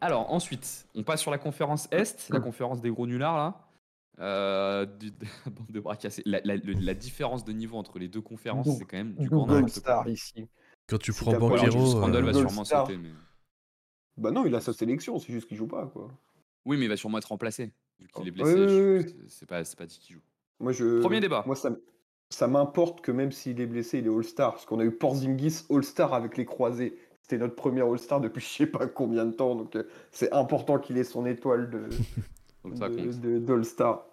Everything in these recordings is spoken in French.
Alors ensuite, on passe sur la conférence Est, la conférence des gros nullards là. Euh, du- bande de bras cassés. La, la- le- la différence de niveau entre les deux conférences, c'est quand même du grand Google quoi. Star ici. Quand tu prends Banquero, euh, va sûrement Star. sauter. Mais... Bah non, il a sa sélection, c'est juste qu'il joue pas quoi. Oui, mais il va sûrement être remplacé. Vu qu'il est Oui, blessé, oui, oui. c'est- pas, dit qu'il joue. Moi, je... Premier débat. Moi, ça m'importe que même s'il est blessé, il est All-Star. Parce qu'on a eu Porzingis All-Star avec les croisés. C'était notre premier All-Star depuis je sais pas combien de temps. Donc, euh, c'est important qu'il ait son étoile de, d'All-Star.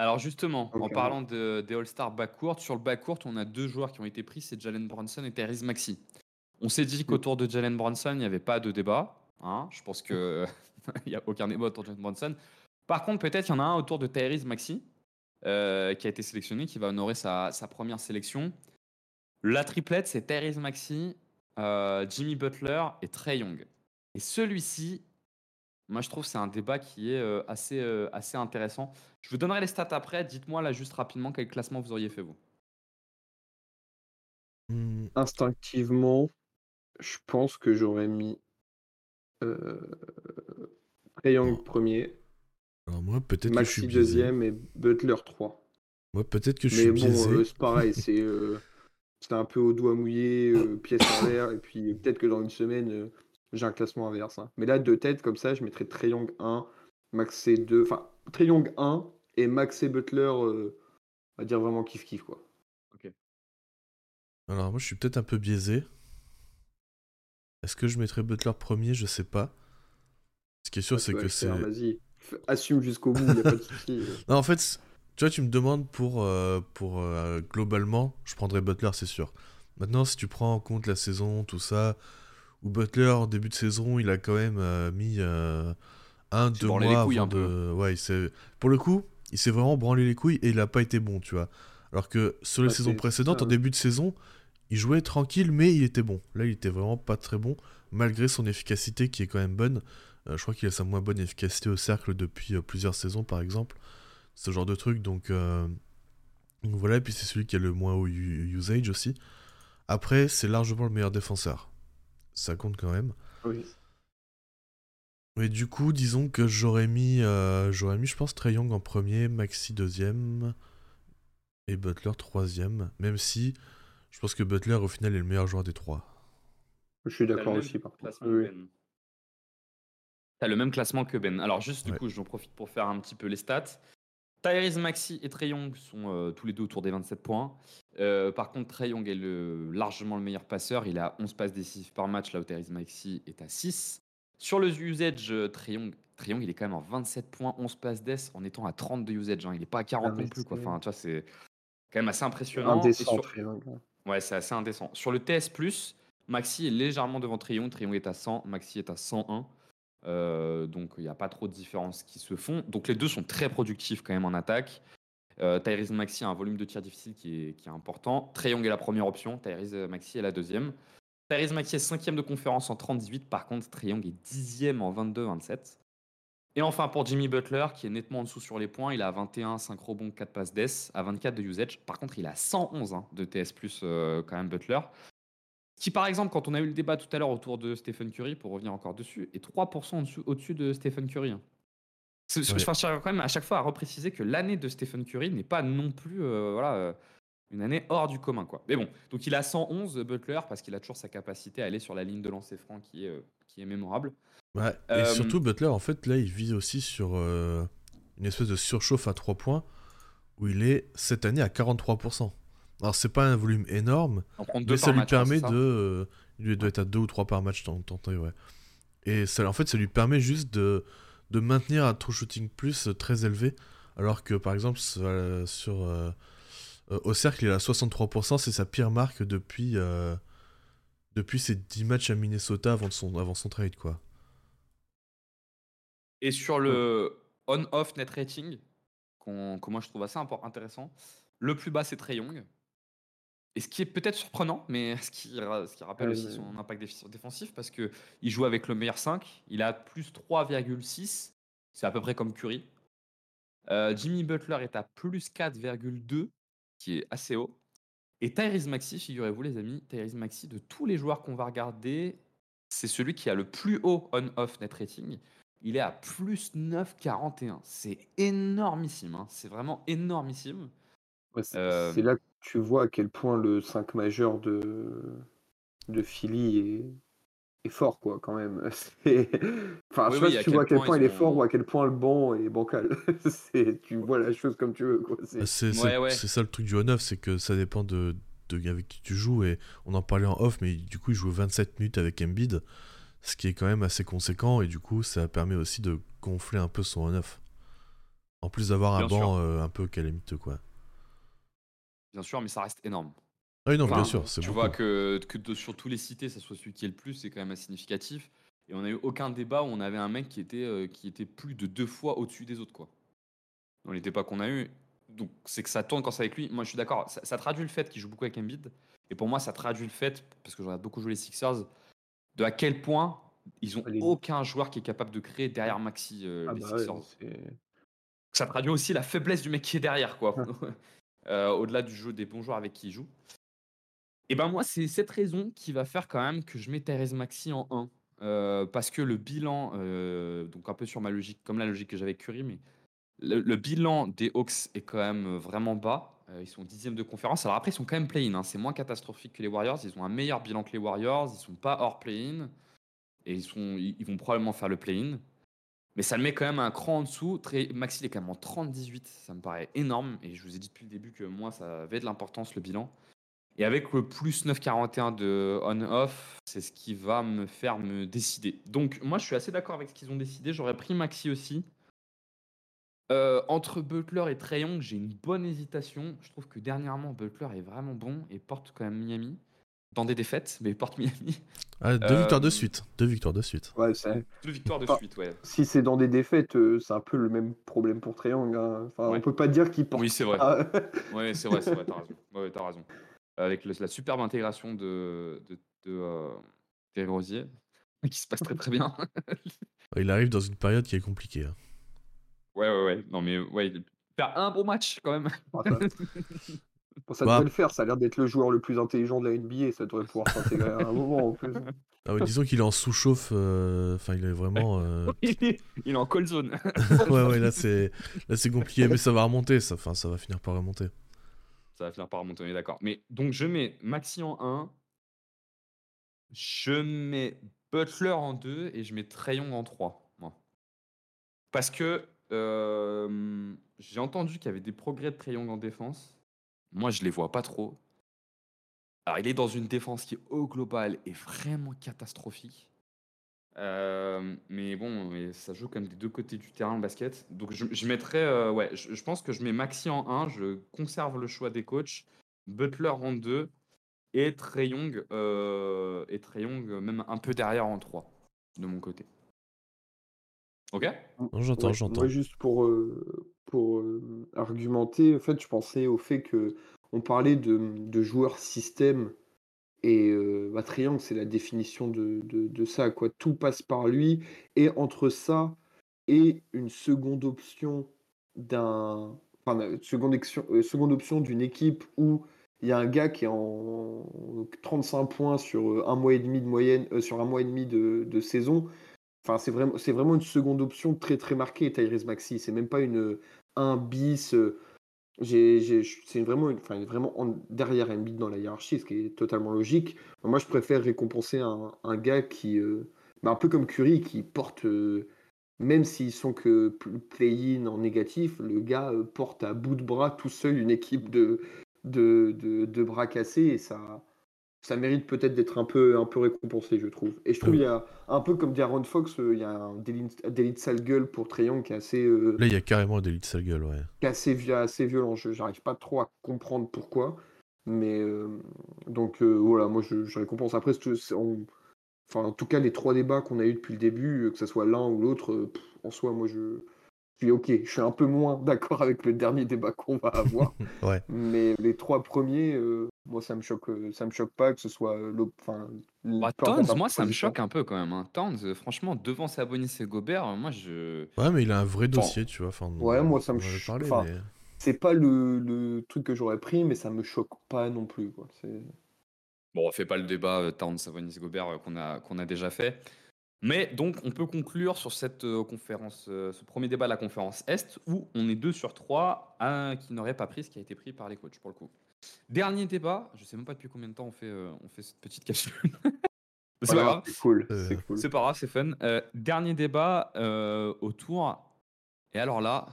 Alors justement, en parlant de, des All-Star backcourt, sur le backcourt, on a deux joueurs qui ont été pris, c'est Jalen Brunson et Therese Maxi. On s'est dit qu'autour de Jalen Brunson, il n'y avait pas de débat. hein. Je pense que il n'y a aucun débat autour de Jalen Brunson. Par contre, peut-être il y en a un autour de Therese Maxi, euh, qui a été sélectionné, qui va honorer sa, sa première sélection. La triplette, c'est Therese Maxi, euh, Jimmy Butler et Trey Young. Et celui-ci, moi je trouve que c'est un débat qui est euh, assez, euh, assez intéressant. Je vous donnerai les stats après. Dites-moi là juste rapidement quel classement vous auriez fait vous? hmm, Instinctivement, je pense que j'aurais mis euh, Trae Young premier, alors moi, peut-être que je Maxi suis biaisé. deuxième et Butler 3. Moi, peut-être que je Mais suis bon, biaisé. euh, c'est pareil, c'est euh, c'est un peu au doigt mouillé, euh, pièce en l'air, et puis peut-être que dans une semaine, euh, j'ai un classement inverse. hein. Mais là, de tête, comme ça, je mettrais Trae Young 1, Maxé 2, enfin, Trae Young 1 et Maxé Butler, euh, on va dire vraiment kiff-kiff, quoi. Alors moi, je suis peut-être un peu biaisé. Est-ce que je mettrais Butler premier? Je sais pas. Ce qui est sûr, Ouais, c'est que c'est. assume jusqu'au bout, y a pas de souci. euh. Non, en fait, tu vois, tu me demandes pour, euh, pour euh, globalement, je prendrais Butler, c'est sûr. Maintenant, si tu prends en compte la saison, tout ça, où Butler, en début de saison, il a quand même euh, mis euh, un, deux branlé mois les couilles avant un peu. de. Ouais, il s'est. Pour le coup, il s'est vraiment branlé les couilles et il a pas été bon, tu vois. Alors que sur les Ouais, saisons précédentes, ça, en début de saison, il jouait tranquille, mais il était bon. Là, il était vraiment pas très bon, malgré son efficacité qui est quand même bonne. Euh, je crois qu'il a sa moins bonne efficacité au cercle depuis euh, plusieurs saisons, par exemple. Ce genre de truc, donc, euh, donc voilà. Et puis c'est celui qui a le moins haut usage aussi. Après, c'est largement le meilleur défenseur. Ça compte quand même. Oui. Mais du coup, disons que j'aurais mis, euh, j'aurais mis, je pense, Trey Young en premier, Maxi deuxième et Butler troisième. Même si je pense que Butler, au final, est le meilleur joueur des trois. Je suis d'accord aussi, par contre. classement Oui. Ben. T'as le même classement que Ben. Alors juste du Ouais. coup, j'en profite pour faire un petit peu les stats. Tyrese Maxi et Trey Young sont euh, tous les deux autour des 27 points. Euh, par contre, Trey Young est le, largement le meilleur passeur. Il a 11 passes décisives par match, là où Tyrese Maxi est à 6. Sur le usage, euh, Trey Young, Trey Young, il est quand même en 27 points, 11 passes d'ess en étant à 30 de usage. hein. Il n'est pas à 40 Ah, non plus. Quoi. c'est- Enfin, tu vois, c'est quand même assez impressionnant. Indécent, sur- Young. hein. Ouais, c'est assez indécent. Sur le TS, Maxi est légèrement devant Trion. Trion est à 100, Maxi est à 101. Euh, donc il n'y a pas trop de différences qui se font. Donc les deux sont très productifs quand même en attaque. Euh, Tyrese Maxi a un volume de tir difficile qui est, important. Trey est la première option, Tyrese Maxi est la deuxième. Tyrese Maxi est cinquième de conférence en 30-18, par contre Trey est dixième en 22-27. Et enfin pour Jimmy Butler, qui est nettement en dessous sur les points, il a 21, 5 rebonds, 4 passes d'ess, à 24 de usage. Par contre, il a 111 hein, de TS+, euh, quand même Butler. Qui par exemple, quand on a eu le débat tout à l'heure autour de Stephen Curry, pour revenir encore dessus, est 3% en dessous- au-dessus de Stephen Curry. hein. Je tiens quand même à chaque fois à repréciser que l'année de Stephen Curry n'est pas non plus euh, voilà, euh, une année hors du commun. Quoi. Mais bon, donc il a 111 Butler parce qu'il a toujours sa capacité à aller sur la ligne de lancer franc qui est, euh, qui est mémorable. Ouais, et Euh, surtout Butler, en fait, là, il vise aussi sur euh, une espèce de surchauffe à 3 points où il est cette année à 43%. Alors, c'est pas un volume énorme, deux mais ça lui match, hein, permet ça de. euh, il doit être à 2 ou 3 par match, tant, tant, ouais. Et ça, en fait, ça lui permet juste de, de maintenir un true shooting plus euh, très élevé. Alors que, par exemple, euh, sur. euh, euh, au cercle, il est à 63%, c'est sa pire marque depuis. euh, depuis ses 10 matchs à Minnesota avant, son, avant son trade, quoi. Et sur le on-off net rating, qu'on- que moi je trouve assez intéressant, le plus bas c'est Trey Young. Et ce qui est peut-être surprenant, mais ce qui, ce qui rappelle Ouais, aussi son impact défensif, parce qu'il joue avec le meilleur 5, il a plus 3,6, c'est à peu près comme Curry. Euh, Jimmy Butler est à plus 4,2, qui est assez haut. Et Tyrese Maxi, figurez-vous les amis, Tyrese Maxi, de tous les joueurs qu'on va regarder, c'est celui qui a le plus haut on-off net rating. Il est à plus 9,41. C'est énormissime. hein. C'est vraiment énormissime. Ouais, c'est Euh, là que tu vois à quel point le 5 majeur de, de Philly est, est fort, quoi, quand même. Enfin, Oui, je sais pas oui, si tu vois à quel point il est fort ou à quel point le banc est bancal. Tu vois la chose comme tu veux, quoi. C'est- Bah, Ouais, ouais. ça le truc du O9, c'est que ça dépend de, de avec qui tu joues. Et on en parlait en off, mais du coup, il joue 27 minutes avec Embiid, ce qui est quand même assez conséquent. Et du coup, ça permet aussi de gonfler un peu son O9. En plus d'avoir un banc euh, un peu calamiteux, quoi. Bien sûr, mais ça reste énorme. Ah oui, non, bien sûr, Tu beaucoup. vois que, que de- sur tous les cités, ça soit celui qui est le plus, c'est quand même assez significatif. Et on n'a eu aucun débat où on avait un mec qui était, euh, qui était plus de deux fois au-dessus des autres. quoi. Dans les débats qu'on a eu. Donc c'est que ça tourne quand c'est avec lui. Moi je suis d'accord, ça, ça traduit le fait qu'il joue beaucoup avec Embiid. Et pour moi, ça traduit le fait, parce que je regarde beaucoup jouer les Sixers, de à quel point ils ont aucun joueur qui est capable de créer derrière Maxi, euh, Ah les bah Sixers ça traduit aussi la faiblesse du mec qui est derrière, quoi. Euh, Au-delà du jeu des bons joueurs avec qui il joue. Et ben moi, c'est cette raison qui va faire quand même que je mets Thérèse Maxi en 1. Euh, parce que le bilan, euh, donc un peu sur ma logique, comme la logique que j'avais avec Curry, mais le, bilan des Hawks est quand même vraiment bas. Ils sont dixième de conférence. Alors après, ils sont quand même play-in. hein. C'est moins catastrophique que les Warriors. Ils ont un meilleur bilan que les Warriors. Ils sont pas hors play-in. Et ils, sont, ils vont probablement faire le play-in. Mais ça le met quand même un cran en dessous. Maxi il est quand même en 30-18. Ça me paraît énorme. Et je vous ai dit depuis le début que moi, ça avait de l'importance le bilan. Et avec le plus 9,41 de on-off, c'est ce qui va me faire me décider. Donc, moi, je suis assez d'accord avec ce qu'ils ont décidé. J'aurais pris Maxi aussi. Euh, entre Butler et Trae Young, j'ai une bonne hésitation. Je trouve que dernièrement, Butler est vraiment bon et porte quand même Miami. Dans des défaites, mais il porte Miami. Ah, deux Euh, victoires de suite. Deux victoires de suite. Ouais, Deux victoires de suite, ouais. si c'est dans des défaites, euh, c'est un peu le même problème pour Triangle. hein. Enfin, Ouais. on peut pas dire qu'il porte Oui, c'est vrai. Ouais, c'est vrai, c'est vrai, t'as raison. Ouais, raison. Avec le- la superbe intégration de, de, de euh, Terry Rosier, qui se passe très très bien. Il arrive dans une période qui est compliquée. hein. Ouais, ouais, ouais. Non, mais ouais, il- faire un bon match quand même. Bon, ça, Bah. devrait le faire, ça a l'air d'être le joueur le plus intelligent de la NBA, ça devrait pouvoir s'intégrer à un moment en plus. Ah ouais, disons qu'il est en sous-chauffe. euh, Enfin, il est vraiment. euh, il est en call zone. ouais, ouais, là c'est là c'est compliqué, mais ça va remonter. Ça, enfin, ça va finir par remonter. Ça va finir par remonter, on est d'accord. Mais donc je mets Maxi en 1, je mets Butler en 2 et je mets Trayon en 3. Moi. Parce que euh, j'ai entendu qu'il y avait des progrès de Trayon en défense. Moi, je les vois pas trop. Alors, il est dans une défense qui, au global, est vraiment catastrophique. Euh, mais bon, mais ça joue comme des deux côtés du terrain le basket. Donc je, je mettrais, euh, ouais, je, je pense que je mets Maxi en 1, je conserve le choix des coachs, Butler en 2 et Trey Young, euh, et Trae Young, même un peu derrière en 3 de mon côté. Ok? Non, j'entends, Ouais, j'entends. Moi, juste pour, euh, pour euh, argumenter, en fait, je pensais au fait que on parlait de, de joueurs système et euh, bah, Trae c'est la définition de, de, de ça, quoi. Tout passe par lui et entre ça et une seconde option d'un, enfin, seconde, euh, seconde option d'une équipe où il y a un gars qui est en 35 points sur un mois et demi de moyenne, sur un mois et demi de, de saison. Enfin, c'est vraiment, c'est vraiment une seconde option très très marquée, Tyrese Maxi. C'est même pas une 1 bis. euh, c'est vraiment, enfin, vraiment en- derrière dans la hiérarchie, ce qui est totalement logique. Moi, je préfère récompenser un, un gars qui, euh, bah, un peu comme Curry, qui porte, euh, même s'ils sont que pl- play-in en négatif, le gars euh, porte à bout de bras tout seul une équipe de, de, de, de bras cassés et ça, ça mérite peut-être d'être un peu, un peu récompensé, je trouve. Et je trouve Oui. il y a un peu comme dit Aaron Fox, euh, il y a un délit, un délit de sale gueule pour Trayon qui est assez, euh, Là, il y a carrément des lits de sale gueule, ouais. qui est assez, assez violent. Je n'arrive pas trop à comprendre pourquoi. Mais euh, donc voilà, moi je, je récompense. Après, on- enfin, en tout cas, les trois débats qu'on a eu depuis le début, que ce soit l'un ou l'autre, en soi, moi je suis ok. Je suis un peu moins d'accord avec le dernier débat qu'on va avoir. Ouais. Mais les trois premiers, euh, moi ça me choque, euh, ça me choque pas que ce soit euh, enfin, Bah, Towns, la moi, ça me choque un peu quand même. Hein. Towns, euh, franchement, devant Sabonis et Gobert, moi, je. Ouais, mais il a un vrai Bon. dossier, tu vois. Enfin, Ouais, moi, ça me en avait ch- parlé, enfin, mais- C'est pas le, le truc que j'aurais pris, mais ça me choque pas non plus. Quoi. C'est- Bon, on fait pas le débat euh, Town Savonis Gobert qu'on a, qu'on a déjà fait. Mais donc, on peut conclure sur cette euh, conférence, euh, ce premier débat de la conférence Est, où on est deux sur trois un qui n'aurait pas pris ce qui a été pris par les coachs, pour le coup. Dernier débat, je sais même pas depuis combien de temps on fait, euh, on fait cette petite capsule. c'est pas Voilà, grave, c'est cool. C'est cool. c'est pas grave, c'est fun. Euh, dernier débat euh, autour. Et alors là,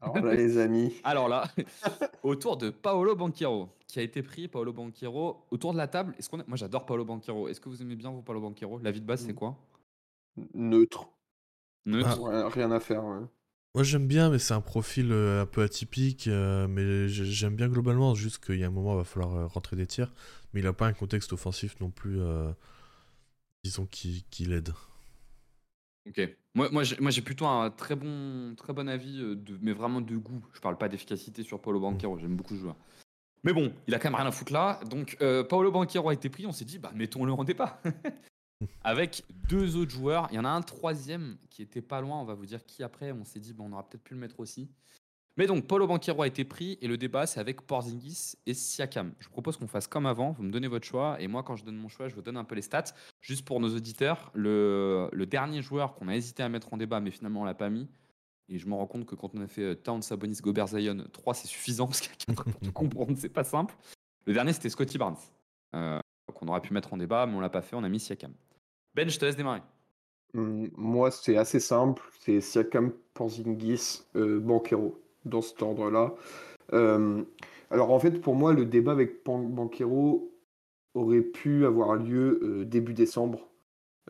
Alors là, les amis. alors là, autour de Paolo Banquero, qui a été pris, Paolo Banquero, autour de la table. Est-ce qu'on a- Moi, j'adore Paolo Banquero. Est-ce que vous aimez bien, vous, Paolo Banquero? La vie de base, c'est Mm. quoi? Neutre. Neutre Ouais, rien à faire. ouais. Moi j'aime bien, mais c'est un profil euh, un peu atypique. euh, mais j'ai- j'aime bien globalement, juste qu'il y a un moment, il va falloir euh, rentrer des tirs. Mais il n'a pas un contexte offensif non plus, euh, disons, qui, qui l'aide. Ok. Moi, moi, j'ai, plutôt un très bon, très bon avis, de, mais vraiment de goût. Je parle pas d'efficacité sur Paolo Banquero. J'aime beaucoup ce joueur. Mais bon, il a quand même rien à foutre là. Donc, euh, Paolo Banquero a été pris. On s'est dit, bah, mettons-le en débat. Avec deux autres joueurs. Il y en a un troisième qui était pas loin. On va vous dire qui après. On s'est dit, bah, on aura peut-être pu le mettre aussi. Mais donc, Paulo Banquero a été pris et le débat, c'est avec Porzingis et Siakam. Je vous propose qu'on fasse comme avant. Vous me donnez votre choix et moi, quand je donne mon choix, je vous donne un peu les stats. Juste pour nos auditeurs, le, dernier joueur qu'on a hésité à mettre en débat, mais finalement on l'a pas mis. Et je me rends compte que quand on a fait euh, Towns, Sabonis, Gobert, Zion, 3 c'est suffisant parce qu'à 4 pour tout comprendre, c'est pas simple. Le dernier c'était Scotty Barnes, euh, qu'on aurait pu mettre en débat, mais on l'a pas fait, on a mis Siakam. Ben, je te laisse démarrer. Hum, Moi, c'est assez simple. C'est Siakam, Porzingis, euh, Banquero, dans cet ordre-là. Euh, alors, en fait, pour moi, le débat avec Pan- Banquero aurait pu avoir lieu euh, début décembre,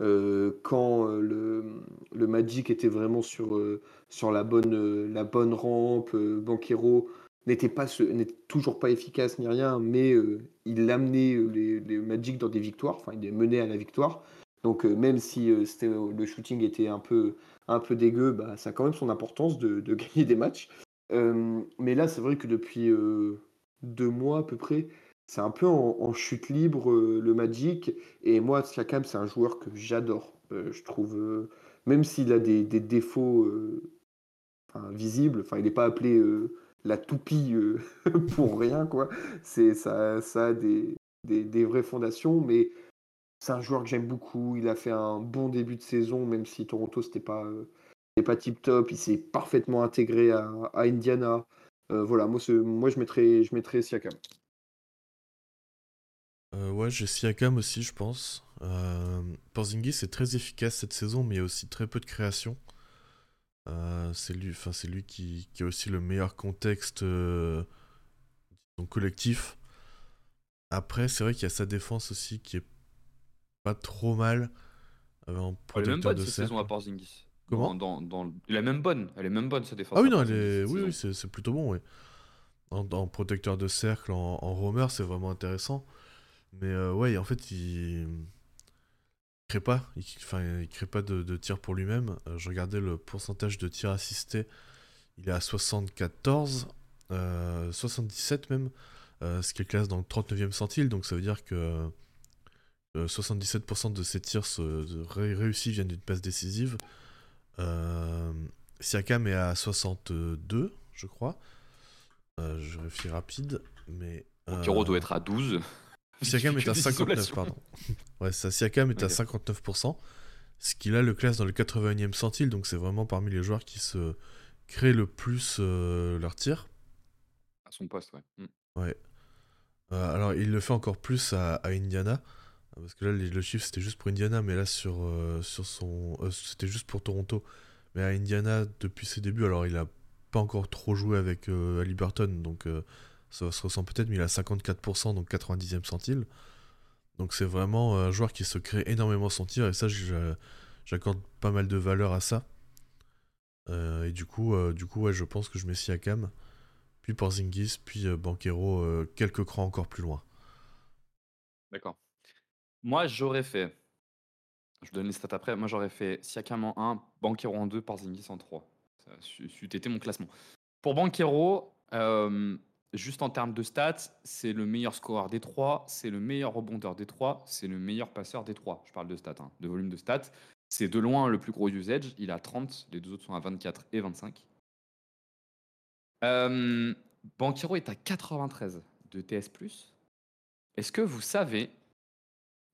euh, quand euh, le, Magic était vraiment sur, sur la, bonne, la bonne rampe. Banquero n'était n'était toujours pas efficace ni rien, mais il amenait les, les Magic dans des victoires, enfin, il les menait à la victoire. Donc, euh, même si euh, euh, le shooting était un peu, un peu dégueu, bah, ça a quand même son importance de, gagner des matchs. Mais là, c'est vrai que depuis deux mois à peu près, c'est un peu en, chute libre le Magic. Et moi, Siakam, c'est un joueur que j'adore. Je trouve, même s'il a des, défauts visibles, enfin, il n'est pas appelé la toupie pour rien, quoi. C'est, ça, ça a des, des, des vraies fondations, mais c'est un joueur que j'aime beaucoup. Il a fait un bon début de saison, même si Toronto, c'était pas, euh, pas tip top. Il s'est parfaitement intégré à, Indiana. Euh, voilà, moi, moi je, mettrais, je mettrais Siakam. Euh, ouais, j'ai Siakam aussi, je pense. Porzingis est très efficace cette saison, mais il y a aussi très peu de création. C'est lui, lui qui, qui a aussi le meilleur contexte collectif. Après, c'est vrai qu'il y a sa défense aussi qui est pas trop mal euh, en Elle est même protecteur bonne de cette cercle. saison à Porzingis. Comment dans, dans, dans- Elle est même bonne, elle est même bonne cette défense. Ah oui, non, elle est... oui, oui, c'est c'est plutôt bon, oui. En, en protecteur de cercle, en, en roamer, c'est vraiment intéressant. Mais euh, ouais, en fait, il crée pas, il, enfin, il crée pas de, de tir pour lui-même. Euh, je regardais le pourcentage de tirs assistés, il est à 74, euh, 77 même, euh, ce qui est classe dans le 39e centile, donc ça veut dire que euh, 77% de ses tirs se, de ré- réussis viennent d'une passe décisive. Euh, Siakam est à 62, je crois. Euh, je vérifie rapide, mais. Euh, doit être à 12. Siakam est à des 59, isolations. pardon. Ouais, ça, Siakam est à Ok. 59%, ce qui là le classe dans le 81e centile, donc c'est vraiment parmi les joueurs qui se créent le plus euh, leur tir. À son poste, ouais. Mm. Ouais. Euh, alors il le fait encore plus à, à Indiana, parce que là le chiffre c'était juste pour Indiana, mais là sur, euh, sur son... euh, c'était juste pour Toronto. Mais à Indiana, depuis ses débuts, alors il a pas encore trop joué avec euh, Halliburton, donc euh, ça se ressent peut-être, mais il a 54%, donc 90e centile. Donc c'est vraiment un joueur qui se crée énormément son tir, et ça j'accorde pas mal de valeur à ça. Et du coup, du coup ouais, je pense que je mets Siakam, puis Porzingis, puis Banquero quelques crans encore plus loin. D'accord. Moi, j'aurais fait. Je donne les stats après. Moi, j'aurais fait Siakam en 1, Banquero en 2, Porzingis en 3. Ça c'eût été mon classement. Pour Banquero, euh, juste en termes de stats, c'est le meilleur scoreur des trois, c'est le meilleur rebondeur des trois, c'est le meilleur passeur des trois. Je parle de stats, hein, de volume de stats. C'est de loin le plus gros usage. Il a 30, les deux autres sont à 24 et 25. Euh, Banquero est à 93 de TS+. Est-ce que vous savez.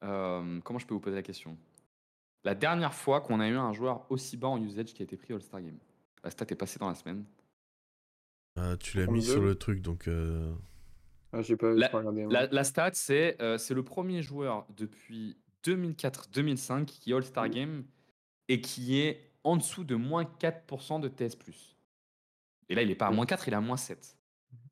Euh, comment je peux vous poser la question? La dernière fois qu'on a eu un joueur aussi bas en usage qui a été pris All-Star Game. La stat est passée dans la semaine. Ah, tu l'as mis 32. sur le truc, donc. euh, Ah, j'ai pas, La- pas regardé. La, la stat, c'est euh, c'est le premier joueur depuis 2004-2005 qui est All-Star Game et qui est en dessous de moins 4% de TS. Et là, il n'est pas à moins 4, il est à moins 7.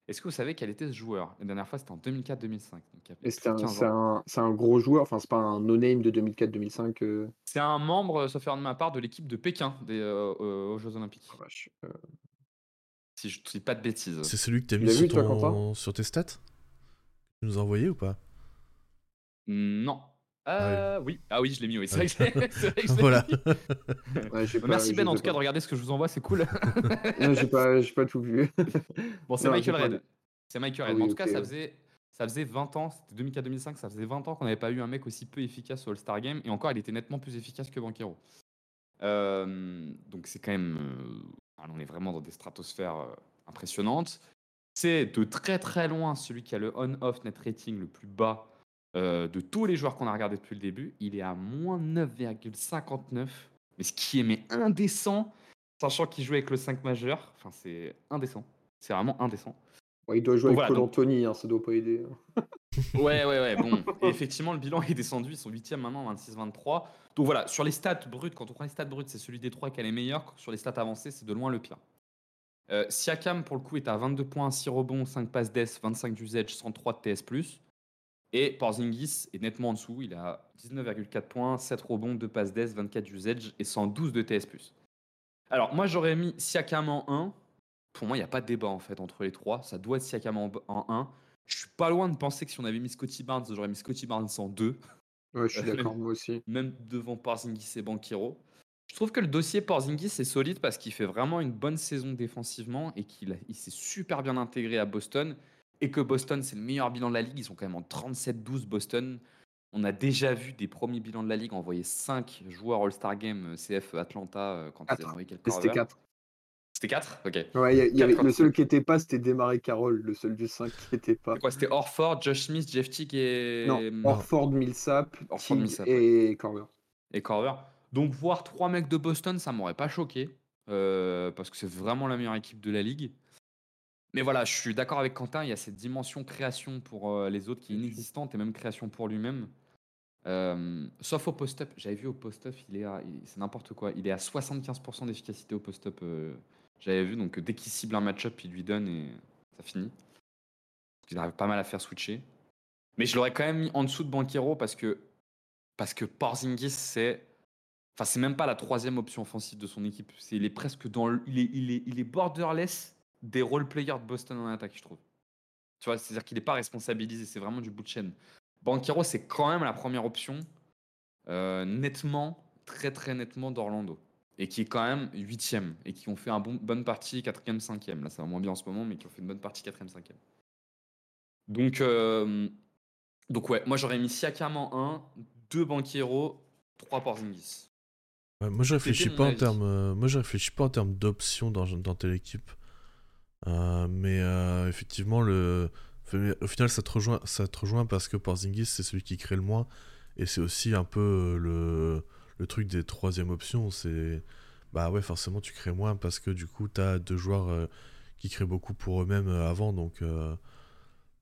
Est-ce que vous savez quel était ce joueur? La dernière fois, c'était en 2004-2005. donc il y a Et plus c'est un, 15 c'est ans. un, c'est un gros joueur, enfin, c'est pas un no-name de 2004-2005. euh, C'est un membre, sauf erreur de ma part, de l'équipe de Pékin des, euh, euh, aux Jeux Olympiques. oh, vache. Euh, Si je ne dis pas de bêtises. C'est celui que t'as Tu mis l'as sur, vu, ton- sur tes stats? Tu nous as envoyé ou pas? Non. Ah Euh, oui. Ah oui, je l'ai mis, oui. C'est vrai que je l'ai- c'est vrai que je l'ai Voilà. mis. ouais, j'ai pas- Merci Ben, en tout cas, de regarder ce que je vous envoie, c'est cool. Non, j'ai pas, j'ai pas tout vu. Bon, c'est Non, Michael pas Red. C'est Michael Ah Red. oui, Mais en tout ok, cas, ça ouais. faisait, ça faisait 20 ans, c'était 2004-2005, ça faisait 20 ans qu'on n'avait pas eu un mec aussi peu efficace au All-Star Game. Et encore, il était nettement plus efficace que Banquero. Euh, donc c'est quand même... euh, on est vraiment dans des stratosphères euh, impressionnantes. C'est de très très loin celui qui a le on-off net rating le plus bas euh, de tous les joueurs qu'on a regardé depuis le début. Il est à moins 9,59. Mais ce qui est mais indécent, sachant qu'il joue avec le 5 majeur. Enfin, c'est indécent. C'est vraiment indécent. Ouais, il doit jouer Donc avec voilà, donc- Anthony, hein, ça doit pas aider. hein. Ouais, ouais, ouais. Bon, Et effectivement, le bilan est descendu. Ils sont 8 maintenant, 26-23. Donc voilà, sur les stats brutes, quand on prend les stats brutes, c'est celui des trois qui a les meilleurs. Sur les stats avancées, c'est de loin le pire. Euh, Siakam, pour le coup, est à 22 points, 6 rebonds, 5 passes d'ess, 25 d'usage, 103 de TS. Et Porzingis est nettement en dessous. Il a 19,4 points, 7 rebonds, 2 passes d'ess, 24 d'usage et 112 de TS. Alors, moi, j'aurais mis Siakam en 1. Pour moi, il n'y a pas de débat en fait entre les trois. Ça doit être Siakam en, en 1. Je suis pas loin de penser que si on avait mis Scotty Barnes, j'aurais mis Scotty Barnes en 2, Ouais, je suis d'accord, moi aussi. même devant Porzingis et Banquero. Je trouve que le dossier Porzingis est solide parce qu'il fait vraiment une bonne saison défensivement et qu'il il s'est super bien intégré à Boston et que Boston c'est le meilleur bilan de la ligue. Ils sont quand même en 37-12 Boston. On a déjà vu des premiers bilans de la ligue envoyer 5 joueurs All-Star Game euh, CF Atlanta euh, quand ils Quatre. avaient envoyé quelques C'était Corvers. 4. C'était 4 Ok. Ouais, il y a- il y avait- Quatre, le seul qui était pas, c'était Démarré Carroll, le seul du 5 qui était pas. Quoi C'était Orford, Josh Smith, Jeff Tick et, Non, Orford, Millsap, Orford, Tig Millsap, et Corver. et Corver. Donc voir trois mecs de Boston, ça m'aurait pas choqué. euh, parce que c'est vraiment la meilleure équipe de la ligue. Mais voilà, je suis d'accord avec Quentin, il y a cette dimension création pour euh, les autres qui est inexistante et même création pour lui-même. Euh, sauf au post-up. J'avais vu au post-up, il est c'est n'importe quoi. Il est à 75% d'efficacité au post-up. euh, J'avais vu, donc dès qu'il cible un match-up, il lui donne et ça finit. Il arrive pas mal à faire switcher. Mais je l'aurais quand même mis en dessous de Banquero parce que parce que Porzingis c'est enfin c'est même pas la troisième option offensive de son équipe. C'est il est presque dans il est il est il est borderless des role players de Boston en attaque, je trouve. Tu vois, c'est-à-dire qu'il n'est pas responsabilisé, c'est vraiment du bout de chaîne. Banquero, c'est quand même la première option, euh, nettement, très très nettement d'Orlando. Et qui est quand même huitième. Et qui ont fait une bon, bonne partie, quatrième, cinquième. Là, ça va moins bien en ce moment, mais qui ont fait une bonne partie, quatrième, cinquième. Donc, euh, donc ouais, moi j'aurais mis Siakam en 1, 2 Banquero, 3 Porzingis. Ouais, moi, je réfléchis pas en termes, euh, moi, je réfléchis pas en termes d'options dans, dans telle équipe. Euh, mais euh, effectivement, le, au final, ça te rejoint, ça te rejoint parce que Porzingis, c'est celui qui crée le moins, et c'est aussi un peu euh, le, le truc des troisième options. C'est, bah ouais, forcément, tu crées moins parce que du coup, t'as deux joueurs euh, qui créent beaucoup pour eux-mêmes avant, donc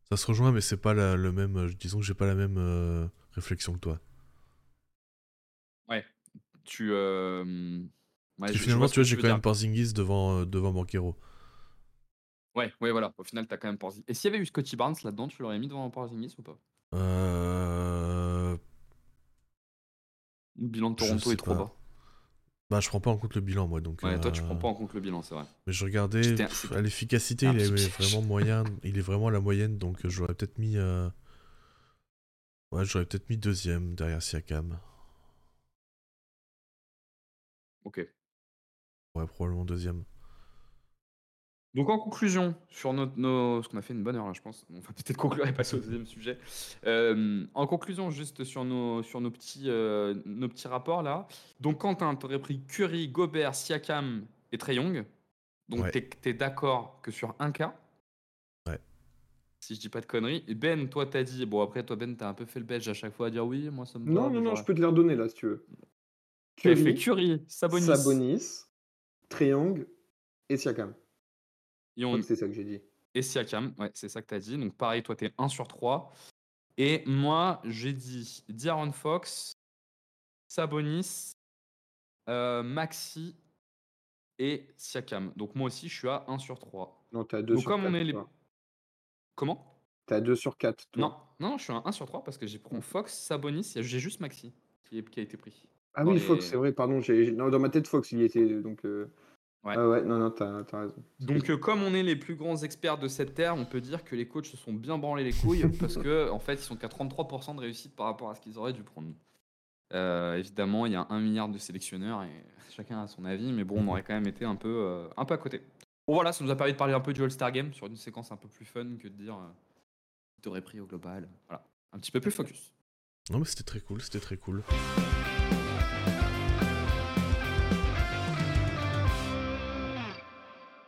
ça se rejoint, mais c'est pas la- le même. disons que j'ai pas la même réflexion que toi. Tu. ouais, Parce que je- je finalement, ce tu vois, j'ai quand même Porzingis devant, devant Banquero. Ouais, ouais, voilà. Au final, t'as quand même Porzingis. Et s'il y avait eu Scotty Barnes là-dedans, tu l'aurais mis devant Porzingis ou pas? Euh... Le bilan de Toronto est trop bas. Bah, je prends pas en compte le bilan, moi. Donc, Ouais, toi, tu euh, prends pas en compte le bilan, c'est vrai. Mais je regardais, pff, à l'efficacité, il est vraiment moyen. Il est vraiment à la moyenne, donc euh, j'aurais peut-être mis. euh, Ouais, j'aurais peut-être mis deuxième derrière Siakam. Ok. Ouais, probablement deuxième. Donc en conclusion, sur notre, nos... parce qu'on a fait une bonne heure là, je pense. On va peut-être conclure et passer au deuxième sujet. Euh, en conclusion, juste sur nos, sur nos petits, euh, nos petits rapports là. Donc Quentin, t'aurais pris Curry, Gobert, Siakam et Trey Young. Donc Ouais. t'es, t'es d'accord que sur un cas? Ouais. Si je dis pas de conneries. Et Ben, toi, t'as dit. Bon, après, toi, Ben, t'as un peu fait le belge à chaque fois à dire oui, moi, ça me. Non, non, non, genre, je peux te les redonner là si tu veux. Tu as fait Curry, Curie, Sabonis. Sabonis, Triangle et Siakam. On- c'est ça que j'ai dit. et Siakam, ouais, c'est ça que t'as dit. Donc, pareil, toi, t'es 1 sur 3. Et moi, j'ai dit D'Aaron Fox, Sabonis, euh, Maxi et Siakam. Donc, moi aussi, je suis à 1 sur 3. Non, t'as 2 Donc, sur comme 4. on est les. Comment? T'as 2 sur 4. Toi. Non, non, je suis à 1 sur 3 parce que j'ai pris Fox, Sabonis, et j'ai juste Maxi qui, est- qui a été pris. Ah oui, les- Fox, c'est vrai, pardon. j'ai- non, dans ma tête, Fox, il y était. Donc, euh, Ouais. Ah ouais, non, non, t'as t'as raison. Donc, euh, comme on est les plus grands experts de cette terre, on peut dire que les coachs se sont bien branlés les couilles parce que, en fait, ils sont qu'à 33% de réussite par rapport à ce qu'ils auraient dû prendre. Euh, évidemment, il y a un milliard de sélectionneurs et chacun a son avis, mais bon, on aurait quand même été un peu, euh, un peu à côté. Bon, voilà, ça nous a permis de parler un peu du All-Star Game sur une séquence un peu plus fun que de dire euh, t'aurais pris au global. Voilà, un petit peu plus focus. Non, mais c'était très cool, c'était très cool.